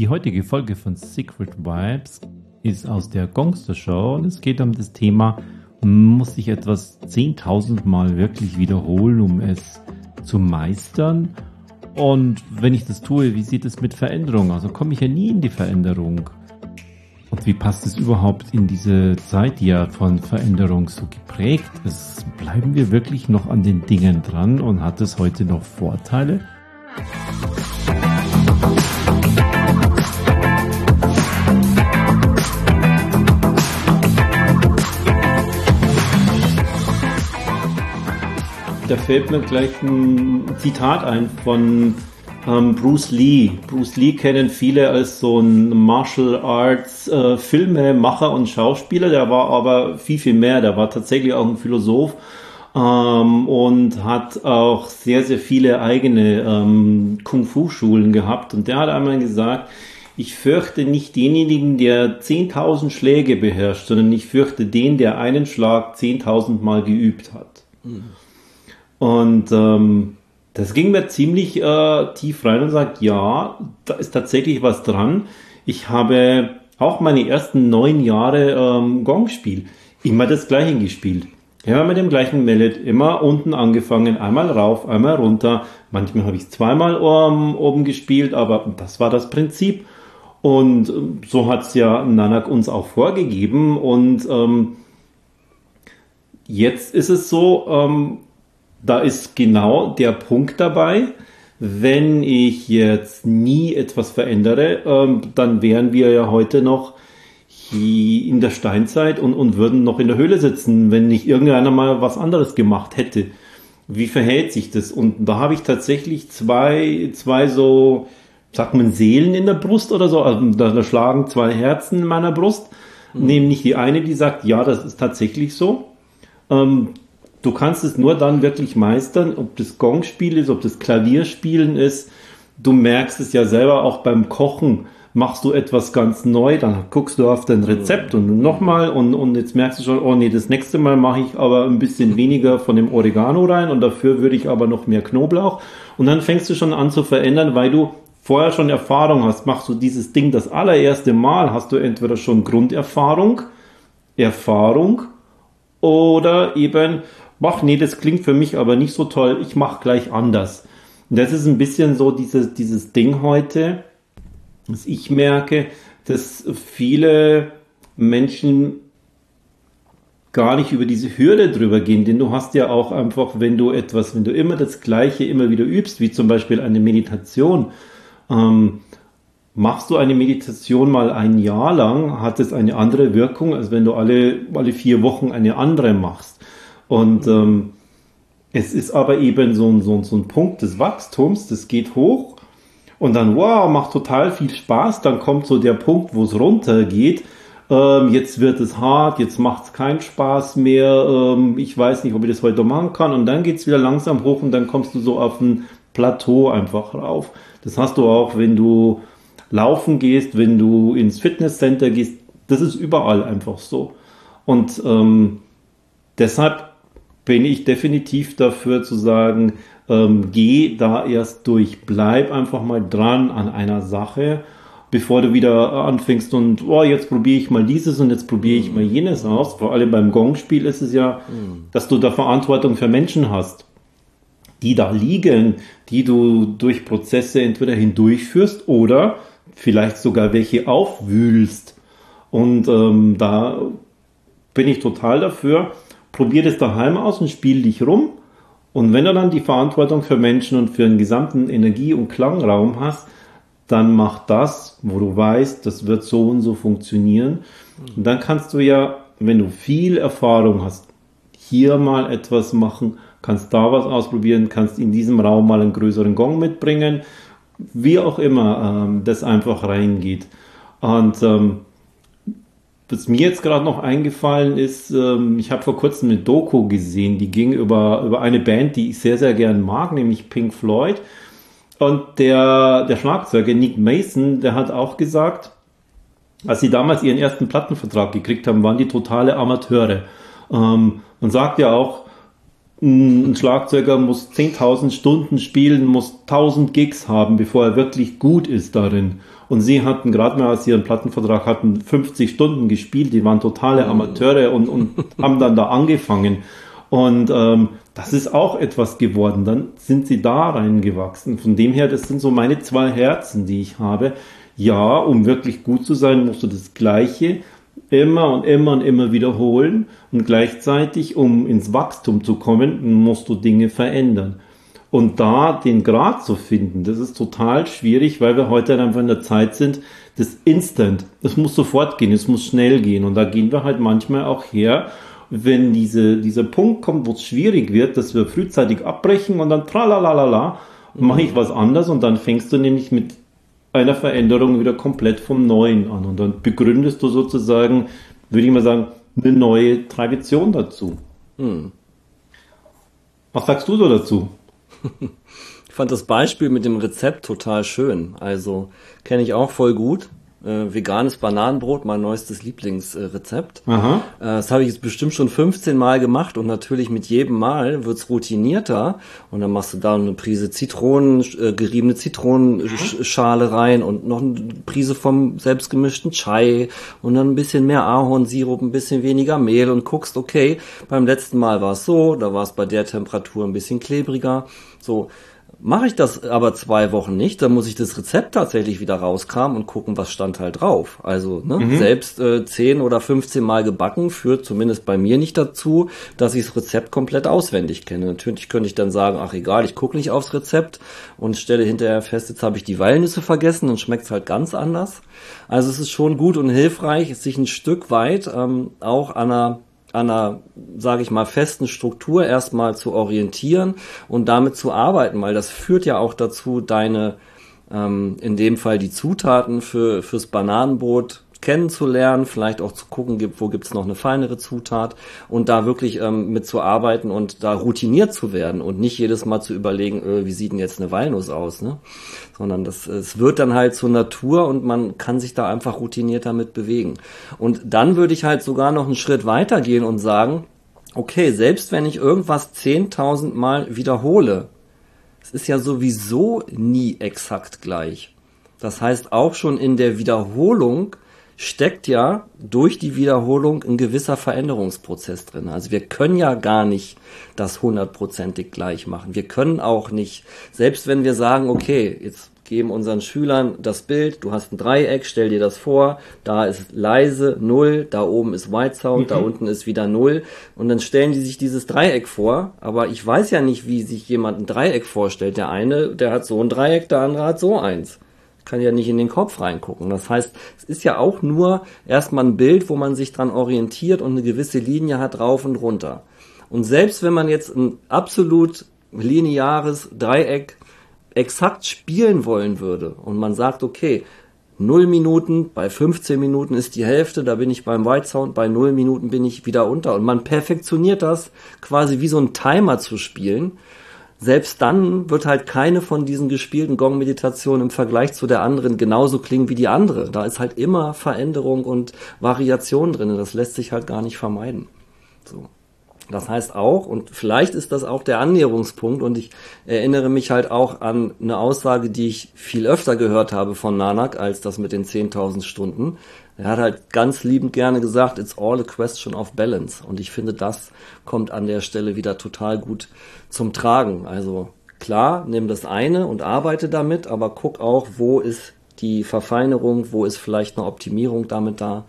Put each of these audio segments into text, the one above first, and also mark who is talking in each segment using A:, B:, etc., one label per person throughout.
A: Die heutige Folge von Secret Vibes ist aus der Gongster Show und es geht um das Thema, muss ich etwas 10.000 Mal wirklich wiederholen, um es zu meistern? Und wenn ich das tue, wie sieht es mit Veränderung? Also komme ich ja nie in die Veränderung. Und wie passt es überhaupt in diese Zeit, die ja von Veränderung so geprägt ist? Bleiben wir wirklich noch an den Dingen dran und hat es heute noch Vorteile?
B: Fällt mir gleich ein Zitat ein von ähm, Bruce Lee. Bruce Lee kennen viele als so ein Martial Arts äh, Filmemacher und Schauspieler. Der war aber viel, viel mehr. Der war tatsächlich auch ein Philosoph ähm, und hat auch sehr, sehr viele eigene ähm, Kung-Fu-Schulen gehabt. Und der hat einmal gesagt, ich fürchte nicht denjenigen, der 10.000 Schläge beherrscht, sondern ich fürchte den, der einen Schlag 10.000 Mal geübt hat. Mhm. Und ähm, das ging mir ziemlich äh, tief rein und sagt, ja, da ist tatsächlich was dran. Ich habe auch meine ersten neun Jahre ähm, Gongspiel immer das gleiche gespielt. Immer mit dem gleichen Mellet, immer unten angefangen, einmal rauf, einmal runter. Manchmal habe ich zweimal um, oben gespielt, aber das war das Prinzip. Und ähm, so hat es ja Nanak uns auch vorgegeben. Und ähm, jetzt ist es so, ähm, da ist genau der Punkt dabei, wenn ich jetzt nie etwas verändere, ähm, dann wären wir ja heute noch in der Steinzeit und, und würden noch in der Höhle sitzen, wenn nicht irgendeiner mal was anderes gemacht hätte. Wie verhält sich das? Und da habe ich tatsächlich zwei, zwei so, sagt man, Seelen in der Brust oder so. Also da, da schlagen zwei Herzen in meiner Brust. Mhm. Nämlich die eine, die sagt, ja, das ist tatsächlich so. Ähm, Du kannst es nur dann wirklich meistern, ob das Gongspiel ist, ob das Klavierspielen ist. Du merkst es ja selber auch beim Kochen. Machst du etwas ganz neu, dann guckst du auf dein Rezept und nochmal und, und jetzt merkst du schon, oh nee, das nächste Mal mache ich aber ein bisschen weniger von dem Oregano rein und dafür würde ich aber noch mehr Knoblauch. Und dann fängst du schon an zu verändern, weil du vorher schon Erfahrung hast. Machst du dieses Ding das allererste Mal, hast du entweder schon Grunderfahrung, Erfahrung oder eben mach, nee, das klingt für mich aber nicht so toll, ich mach gleich anders. Und das ist ein bisschen so dieses, dieses Ding heute, dass ich merke, dass viele Menschen gar nicht über diese Hürde drüber gehen, denn du hast ja auch einfach, wenn du etwas, wenn du immer das Gleiche immer wieder übst, wie zum Beispiel eine Meditation, ähm, machst du eine Meditation mal ein Jahr lang, hat es eine andere Wirkung, als wenn du alle, alle vier Wochen eine andere machst. Und ähm, es ist aber eben so ein, so, ein, so ein Punkt des Wachstums, das geht hoch und dann, wow, macht total viel Spaß. Dann kommt so der Punkt, wo es runtergeht. Ähm, jetzt wird es hart, jetzt macht es keinen Spaß mehr. Ähm, ich weiß nicht, ob ich das heute machen kann. Und dann geht es wieder langsam hoch und dann kommst du so auf ein Plateau einfach rauf. Das hast du auch, wenn du laufen gehst, wenn du ins Fitnesscenter gehst. Das ist überall einfach so. Und ähm, deshalb bin ich definitiv dafür zu sagen, ähm, geh da erst durch, bleib einfach mal dran an einer Sache, bevor du wieder anfängst und oh, jetzt probiere ich mal dieses und jetzt probiere ich mal jenes aus. Vor allem beim Gong-Spiel ist es ja, dass du da Verantwortung für Menschen hast, die da liegen, die du durch Prozesse entweder hindurchführst oder vielleicht sogar welche aufwühlst. Und ähm, da bin ich total dafür, probier das daheim aus und spiel dich rum. Und wenn du dann die Verantwortung für Menschen und für den gesamten Energie- und Klangraum hast, dann mach das, wo du weißt, das wird so und so funktionieren. Und dann kannst du ja, wenn du viel Erfahrung hast, hier mal etwas machen, kannst da was ausprobieren, kannst in diesem Raum mal einen größeren Gong mitbringen, wie auch immer ähm, das einfach reingeht. Und ähm, was mir jetzt gerade noch eingefallen ist, ähm, ich habe vor kurzem eine Doku gesehen, die ging über, über eine Band, die ich sehr, sehr gern mag, nämlich Pink Floyd. Und der, der Schlagzeuger Nick Mason, der hat auch gesagt, als sie damals ihren ersten Plattenvertrag gekriegt haben, waren die totale Amateure. Ähm, und sagt ja auch, ein Schlagzeuger muss 10.000 Stunden spielen, muss 1000 Gigs haben, bevor er wirklich gut ist darin. Und sie hatten gerade mal, als sie ihren Plattenvertrag hatten, 50 Stunden gespielt. Die waren totale Amateure und, und haben dann da angefangen. Und ähm, das ist auch etwas geworden. Dann sind sie da reingewachsen. Von dem her, das sind so meine zwei Herzen, die ich habe. Ja, um wirklich gut zu sein, musst du das Gleiche immer und immer und immer wiederholen. Und gleichzeitig, um ins Wachstum zu kommen, musst du Dinge verändern. Und da den Grad zu finden, das ist total schwierig, weil wir heute einfach in der Zeit sind, das Instant, das muss sofort gehen, es muss schnell gehen. Und da gehen wir halt manchmal auch her wenn diese, dieser Punkt kommt, wo es schwierig wird, dass wir frühzeitig abbrechen und dann tralalala, mache ich was anders und dann fängst du nämlich mit einer Veränderung wieder komplett vom Neuen an und dann begründest du sozusagen, würde ich mal sagen, eine neue Tradition dazu. Hm. Was sagst du so dazu?
C: Ich fand das Beispiel mit dem Rezept total schön. Also kenne ich auch voll gut äh, veganes Bananenbrot, mein neuestes Lieblingsrezept. Äh, äh, das habe ich jetzt bestimmt schon 15 Mal gemacht und natürlich mit jedem Mal wird's routinierter. Und dann machst du da eine Prise Zitronen, äh, geriebene Zitronenschale rein und noch eine Prise vom selbstgemischten Chai und dann ein bisschen mehr Ahornsirup, ein bisschen weniger Mehl und guckst, okay, beim letzten Mal war es so, da war es bei der Temperatur ein bisschen klebriger, so Mache ich das aber zwei Wochen nicht, dann muss ich das Rezept tatsächlich wieder rauskramen und gucken, was stand halt drauf. Also ne, mhm. selbst äh, 10 oder 15 Mal gebacken führt zumindest bei mir nicht dazu, dass ich das Rezept komplett auswendig kenne. Natürlich könnte ich dann sagen, ach egal, ich gucke nicht aufs Rezept und stelle hinterher fest, jetzt habe ich die Walnüsse vergessen und schmeckt halt ganz anders. Also es ist schon gut und hilfreich, sich ein Stück weit ähm, auch an einer an einer, sage ich mal, festen Struktur erstmal zu orientieren und damit zu arbeiten, weil das führt ja auch dazu, deine, ähm, in dem Fall die Zutaten für, fürs Bananenbrot kennenzulernen, vielleicht auch zu gucken, wo gibt's noch eine feinere Zutat und da wirklich ähm, mitzuarbeiten und da routiniert zu werden und nicht jedes Mal zu überlegen, äh, wie sieht denn jetzt eine Walnuss aus, ne? Sondern das, es wird dann halt zur Natur und man kann sich da einfach routiniert damit bewegen. Und dann würde ich halt sogar noch einen Schritt weiter gehen und sagen, okay, selbst wenn ich irgendwas 10.000 Mal wiederhole, es ist ja sowieso nie exakt gleich. Das heißt, auch schon in der Wiederholung steckt ja durch die Wiederholung ein gewisser Veränderungsprozess drin. Also wir können ja gar nicht das hundertprozentig gleich machen. Wir können auch nicht, selbst wenn wir sagen, okay, jetzt geben unseren Schülern das Bild, du hast ein Dreieck, stell dir das vor, da ist leise, null, da oben ist White Sound, mhm. da unten ist wieder null und dann stellen die sich dieses Dreieck vor, aber ich weiß ja nicht, wie sich jemand ein Dreieck vorstellt. Der eine, der hat so ein Dreieck, der andere hat so eins kann ja nicht in den Kopf reingucken. Das heißt, es ist ja auch nur erstmal ein Bild, wo man sich dran orientiert und eine gewisse Linie hat rauf und runter. Und selbst wenn man jetzt ein absolut lineares Dreieck exakt spielen wollen würde und man sagt, okay, 0 Minuten, bei 15 Minuten ist die Hälfte, da bin ich beim White Sound, bei 0 Minuten bin ich wieder unter. Und man perfektioniert das quasi wie so ein Timer zu spielen selbst dann wird halt keine von diesen gespielten Gong-Meditationen im Vergleich zu der anderen genauso klingen wie die andere. Da ist halt immer Veränderung und Variation drin. Das lässt sich halt gar nicht vermeiden. So. Das heißt auch, und vielleicht ist das auch der Annäherungspunkt, und ich erinnere mich halt auch an eine Aussage, die ich viel öfter gehört habe von Nanak, als das mit den 10.000 Stunden. Er hat halt ganz liebend gerne gesagt, it's all a question of balance. Und ich finde, das kommt an der Stelle wieder total gut zum Tragen. Also klar, nimm das eine und arbeite damit, aber guck auch, wo ist die Verfeinerung, wo ist vielleicht eine Optimierung damit da.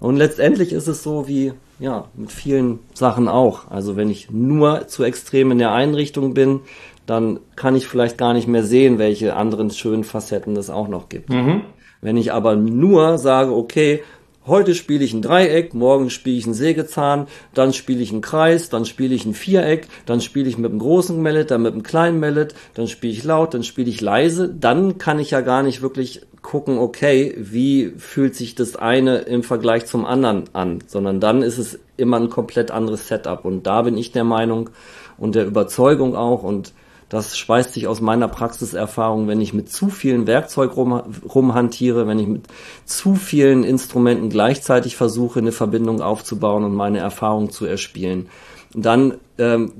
C: Und letztendlich ist es so wie, ja, mit vielen Sachen auch. Also wenn ich nur zu extrem in der Einrichtung bin, dann kann ich vielleicht gar nicht mehr sehen, welche anderen schönen Facetten es auch noch gibt. Mhm. Wenn ich aber nur sage, okay, heute spiele ich ein Dreieck, morgen spiele ich ein Sägezahn, dann spiele ich einen Kreis, dann spiele ich ein Viereck, dann spiele ich mit einem großen Mallet, dann mit einem kleinen Mallet, dann spiele ich laut, dann spiele ich leise, dann kann ich ja gar nicht wirklich gucken, okay, wie fühlt sich das eine im Vergleich zum anderen an, sondern dann ist es immer ein komplett anderes Setup. Und da bin ich der Meinung und der Überzeugung auch und das speist sich aus meiner Praxiserfahrung, wenn ich mit zu vielen Werkzeug rum, rumhantiere, wenn ich mit zu vielen Instrumenten gleichzeitig versuche, eine Verbindung aufzubauen und meine Erfahrung zu erspielen, dann ähm,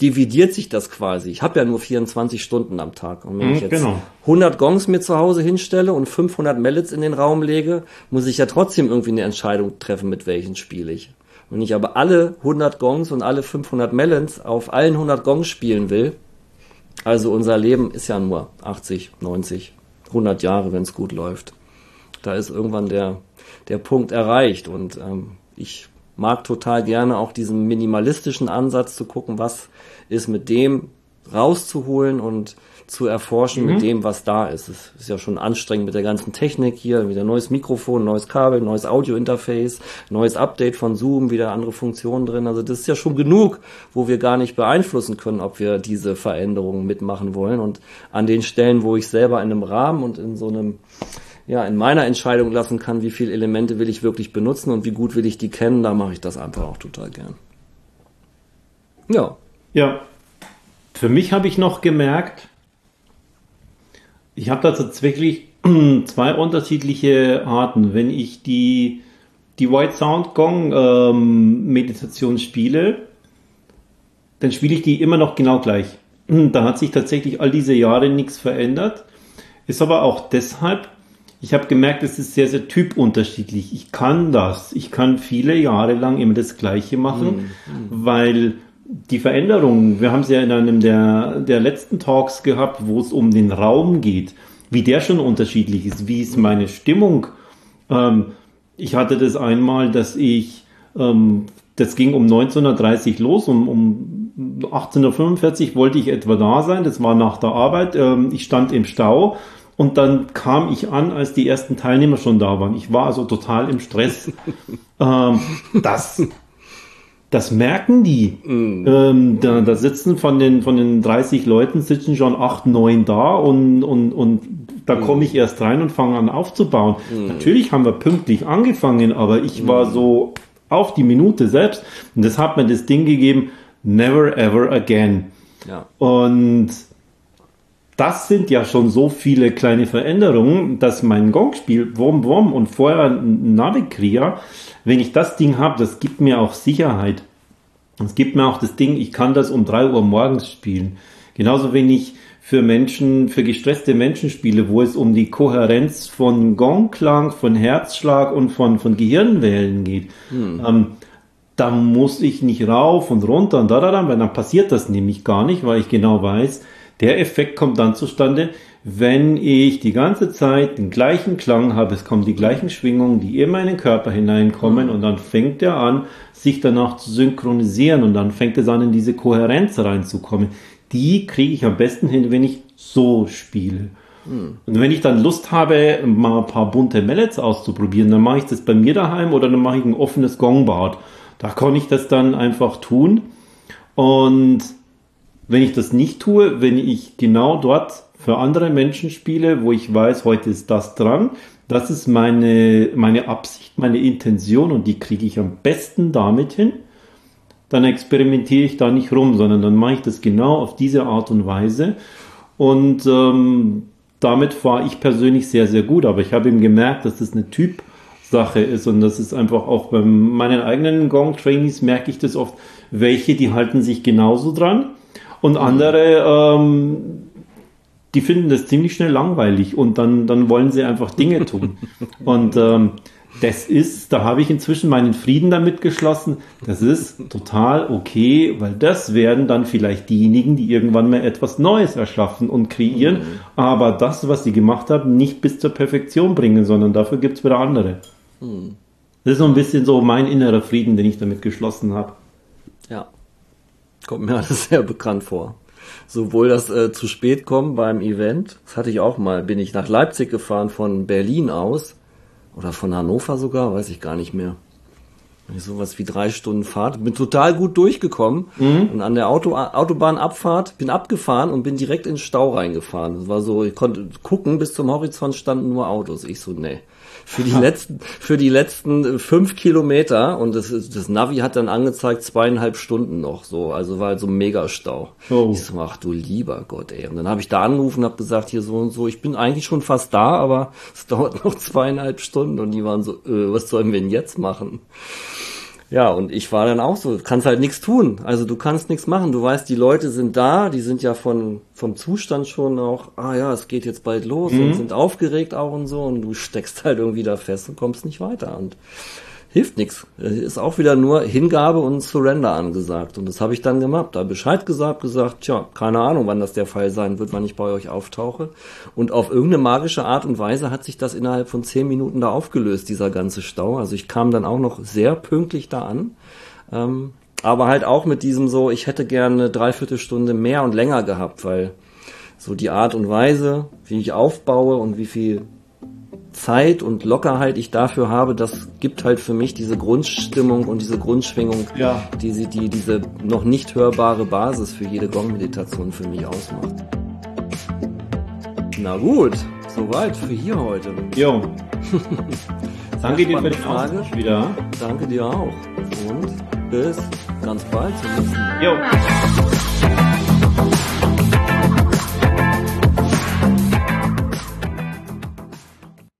C: dividiert sich das quasi. Ich habe ja nur 24 Stunden am Tag. Und wenn
B: Mhm,
C: ich jetzt
B: genau.
C: 100 Gongs mir zu Hause hinstelle und 500 Mallets in den Raum lege, muss ich ja trotzdem irgendwie eine Entscheidung treffen, mit welchen spiele ich. Wenn ich aber alle 100 Gongs und alle 500 Melons auf allen 100 Gongs spielen will, also unser Leben ist ja nur 80, 90, 100 Jahre, wenn es gut läuft. Da ist irgendwann der, der Punkt erreicht und ähm, ich mag total gerne auch diesen minimalistischen Ansatz zu gucken, was ist mit dem rauszuholen und zu erforschen
B: Mhm.
C: mit dem, was da ist. Es ist ja schon anstrengend mit der ganzen Technik hier, wieder neues Mikrofon, neues Kabel, neues Audio-Interface, neues Update von Zoom, wieder andere Funktionen drin. Also das ist ja schon genug, wo wir gar nicht beeinflussen können, ob wir diese Veränderungen mitmachen wollen. Und an den Stellen, wo ich selber in einem Rahmen und in so einem ja, in meiner Entscheidung lassen kann, wie viele Elemente will ich wirklich benutzen und wie gut will ich die kennen, da mache ich das einfach auch total gern. Ja.
B: Ja. Für mich habe ich noch gemerkt, ich habe da tatsächlich zwei unterschiedliche Arten. Wenn ich die, die White Sound Gong ähm, Meditation spiele, dann spiele ich die immer noch genau gleich. Da hat sich tatsächlich all diese Jahre nichts verändert. Ist aber auch deshalb, ich habe gemerkt, es ist sehr, sehr typunterschiedlich. Ich kann das. Ich kann viele Jahre lang immer das Gleiche machen, weil die Veränderungen, wir haben es ja in einem der, der letzten Talks gehabt, wo es um den Raum geht, wie der schon unterschiedlich ist, wie ist meine Stimmung. Ähm, ich hatte das einmal, dass ich, ähm, das ging um 19.30 los, um, um 18.45 Uhr wollte ich etwa da sein, das war nach der Arbeit, ähm, ich stand im Stau und dann kam ich an, als die ersten Teilnehmer schon da waren. Ich war also total im Stress. ähm, das, das merken die. Ähm, da, da sitzen von den, von den 30 Leuten sitzen schon 8, 9 da und, und, und da komme ich erst rein und fange an aufzubauen. Natürlich haben wir pünktlich angefangen, aber ich war so auf die Minute selbst und das hat mir das Ding gegeben, never ever again.
C: Ja.
B: Und das sind ja schon so viele kleine Veränderungen, dass mein Gongspiel Wom Wom und vorher ein Navikria, wenn ich das Ding habe, das gibt mir auch Sicherheit. Es gibt mir auch das Ding, ich kann das um drei Uhr morgens spielen. Genauso wenn ich für Menschen, für gestresste Menschen spiele, wo es um die Kohärenz von Gongklang, von Herzschlag und von, von Gehirnwellen geht. Ähm, da muss ich nicht rauf und runter und da, da, da, weil dann passiert das nämlich gar nicht, weil ich genau weiß, der Effekt kommt dann zustande, wenn ich die ganze Zeit den gleichen Klang habe, es kommen die gleichen Schwingungen, die in den Körper hineinkommen und dann fängt er an, sich danach zu synchronisieren und dann fängt es an, in diese Kohärenz reinzukommen. Die kriege ich am besten hin, wenn ich so spiele. Und wenn ich dann Lust habe, mal ein paar bunte Mallets auszuprobieren, dann mache ich das bei mir daheim oder dann mache ich ein offenes Gongbad. Da kann ich das dann einfach tun. Und wenn ich das nicht tue, wenn ich genau dort für andere Menschen spiele, wo ich weiß, heute ist das dran, das ist meine, meine Absicht, meine Intention und die kriege ich am besten damit hin, dann experimentiere ich da nicht rum, sondern dann mache ich das genau auf diese Art und Weise. Und ähm, damit fahre ich persönlich sehr, sehr gut. Aber ich habe eben gemerkt, dass das eine Typsache ist und das ist einfach auch bei meinen eigenen Gong-Trainees merke ich das oft, welche, die halten sich genauso dran und andere, ähm, die finden das ziemlich schnell langweilig und dann, dann wollen sie einfach Dinge tun. und ähm, das ist, da habe ich inzwischen meinen Frieden damit geschlossen. Das ist total okay, weil das werden dann vielleicht diejenigen, die irgendwann mal etwas Neues erschaffen und kreieren, aber das, was sie gemacht haben, nicht bis zur Perfektion bringen, sondern dafür gibt es wieder andere. Das ist so ein bisschen so mein innerer Frieden, den ich damit geschlossen habe.
C: Kommt mir alles sehr bekannt vor. Sowohl das äh, zu spät kommen beim Event, das hatte ich auch mal, bin ich nach Leipzig gefahren von Berlin aus oder von Hannover sogar, weiß ich gar nicht mehr. Sowas wie drei Stunden Fahrt, bin total gut durchgekommen und an der Auto, Autobahnabfahrt bin abgefahren und bin direkt in den Stau reingefahren. Das war so, ich konnte gucken, bis zum Horizont standen nur Autos. Ich so, nee. Für die letzten, für die letzten fünf Kilometer und das, das Navi hat dann angezeigt zweieinhalb Stunden noch so, also war halt so ein Megastau.
B: Oh.
C: Ich so, ach du lieber Gott, ey. Und dann habe ich da angerufen und habe gesagt, hier so und so, ich bin eigentlich schon fast da, aber es dauert noch zweieinhalb Stunden und die waren so, äh, was sollen wir denn jetzt machen? Ja, und ich war dann auch so, kannst halt nichts tun. Also du kannst nichts machen. Du weißt, die Leute sind da, die sind ja von, vom Zustand schon auch, ah ja, es geht jetzt bald los mhm. und sind aufgeregt auch und so und du steckst halt irgendwie da fest und kommst nicht weiter. Und hilft nichts. Ist auch wieder nur Hingabe und Surrender angesagt. Und das habe ich dann gemacht. Da Bescheid gesagt, gesagt, tja, keine Ahnung, wann das der Fall sein wird, wann ich bei euch auftauche. Und auf irgendeine magische Art und Weise hat sich das innerhalb von zehn Minuten da aufgelöst, dieser ganze Stau. Also ich kam dann auch noch sehr pünktlich da an. Ähm, aber halt auch mit diesem so, ich hätte gerne eine Dreiviertelstunde mehr und länger gehabt, weil so die Art und Weise, wie ich aufbaue und wie viel Zeit und Lockerheit ich dafür habe, das gibt halt für mich diese Grundstimmung und diese Grundschwingung, ja. die, sie, die diese noch nicht hörbare Basis für jede Gong-Meditation für mich ausmacht. Na gut, soweit für hier heute.
B: Jo. Danke dir für die Frage wieder.
C: Danke dir auch. Und bis ganz bald zum nächsten Mal. Jo.